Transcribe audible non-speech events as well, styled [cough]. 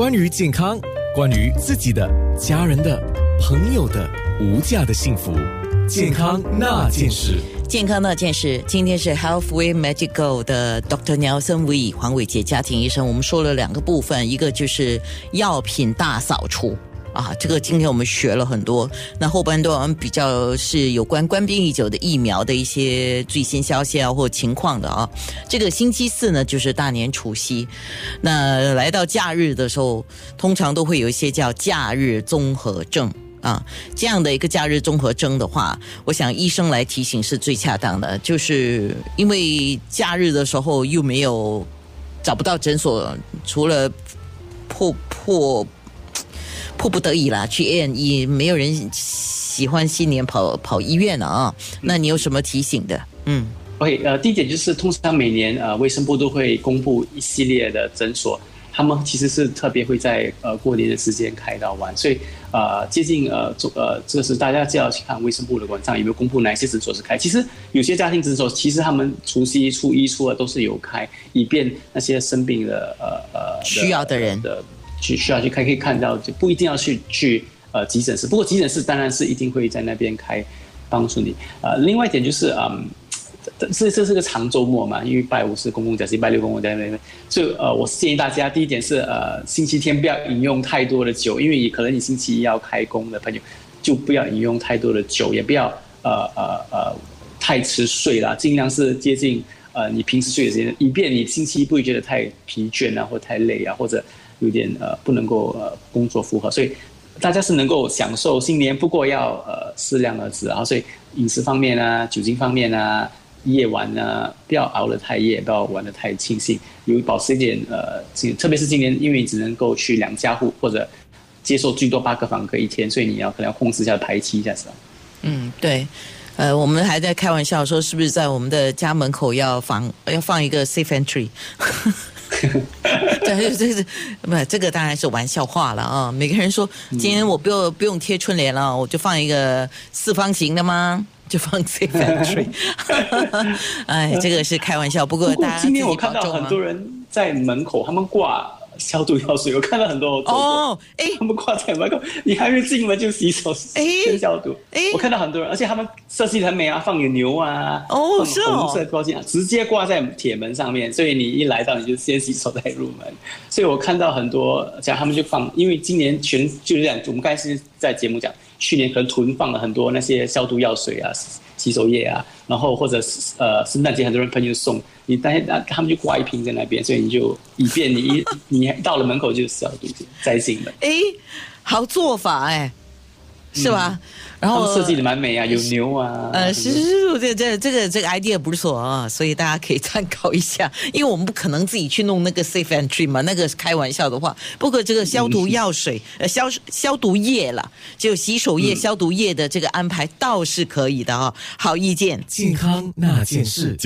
关于健康，关于自己的、家人的、朋友的无价的幸福，健康那件事。健康那件事，今天是 Healthway Medical 的 Dr. Nelson We 黄伟杰家庭医生。我们说了两个部分，一个就是药品大扫除啊，这个今天我们学了很多。那后半段比较是有关官兵已久的疫苗的一些最新消息啊或情况的啊。这个星期四呢就是大年除夕，那来到假日的时候，通常都会有一些叫假日综合症。啊，这样的一个假日综合征的话，我想医生来提醒是最恰当的，就是因为假日的时候又没有找不到诊所，除了破破迫不得已啦去医院，也没有人喜欢新年跑跑医院了啊。那你有什么提醒的？嗯，OK，呃，第一点就是通常每年呃卫生部都会公布一系列的诊所。他们其实是特别会在呃过年的时间开到晚，所以呃接近呃呃这个是大家就要去看卫生部的网站有没有公布哪些诊所是开。其实有些家庭诊所其实他们除夕、初一、初二都是有开，以便那些生病的呃呃需要的人的去需要去开可以看到，就不一定要去去呃急诊室。不过急诊室当然是一定会在那边开帮助你。呃，另外一点就是嗯。这这是个长周末嘛？因为拜五是公共假期，拜六公共假期。所以呃，我是建议大家，第一点是呃，星期天不要饮用太多的酒，因为你可能你星期一要开工的朋友，就不要饮用太多的酒，也不要呃呃呃太迟睡啦，尽量是接近呃你平时睡的时间，以便你星期一不会觉得太疲倦啊，或太累啊，或者有点呃不能够呃工作负荷。所以大家是能够享受新年，不过要呃适量而止啊。所以饮食方面啊，酒精方面啊。夜晚呢，不要熬得太夜，不要玩得太清醒，有保持一点呃，特别是今年，因为你只能够去两家户或者接受最多八个房客一天，所以你要可能要控制一下排期一下子。嗯，对，呃，我们还在开玩笑说，是不是在我们的家门口要放要放一个 safe entry？[laughs] 这这是不，这个当然是玩笑话了啊！每个人说，今天我不用不用贴春联了，我就放一个四方形的吗？就放 safe [laughs] [laughs] entry，哎，这个是开玩笑。不过，大家今天我看到很多人在门口，他们挂消毒药水，我看到很多哦，哎，他们挂在门口，你还没进门就洗手，哎，先消毒。哎，我看到很多人，而且他们设计很美啊，放个牛啊，哦，是红色标签，直接挂在铁门上面，所以你一来到你就先洗手再入门。所以我看到很多，像他们就放，因为今年全就是这样，我们刚才是在节目讲。去年可能囤放了很多那些消毒药水啊、洗手液啊，然后或者是呃圣诞节很多人朋友送你，但那他们就挂一瓶在那边，所以你就以便你一你到了门口就消毒再进门。哎，好做法哎。是吧？然后设计的蛮美啊，有牛啊。呃，是是是，这这这个这个 idea 不错啊，所以大家可以参考一下。[laughs] 因为我们不可能自己去弄那个 safe entry 嘛，那个开玩笑的话。不过这个消毒药水、呃消消毒液啦，就洗手液、消毒液的这个安排倒是可以的啊，好意见。健康那件事。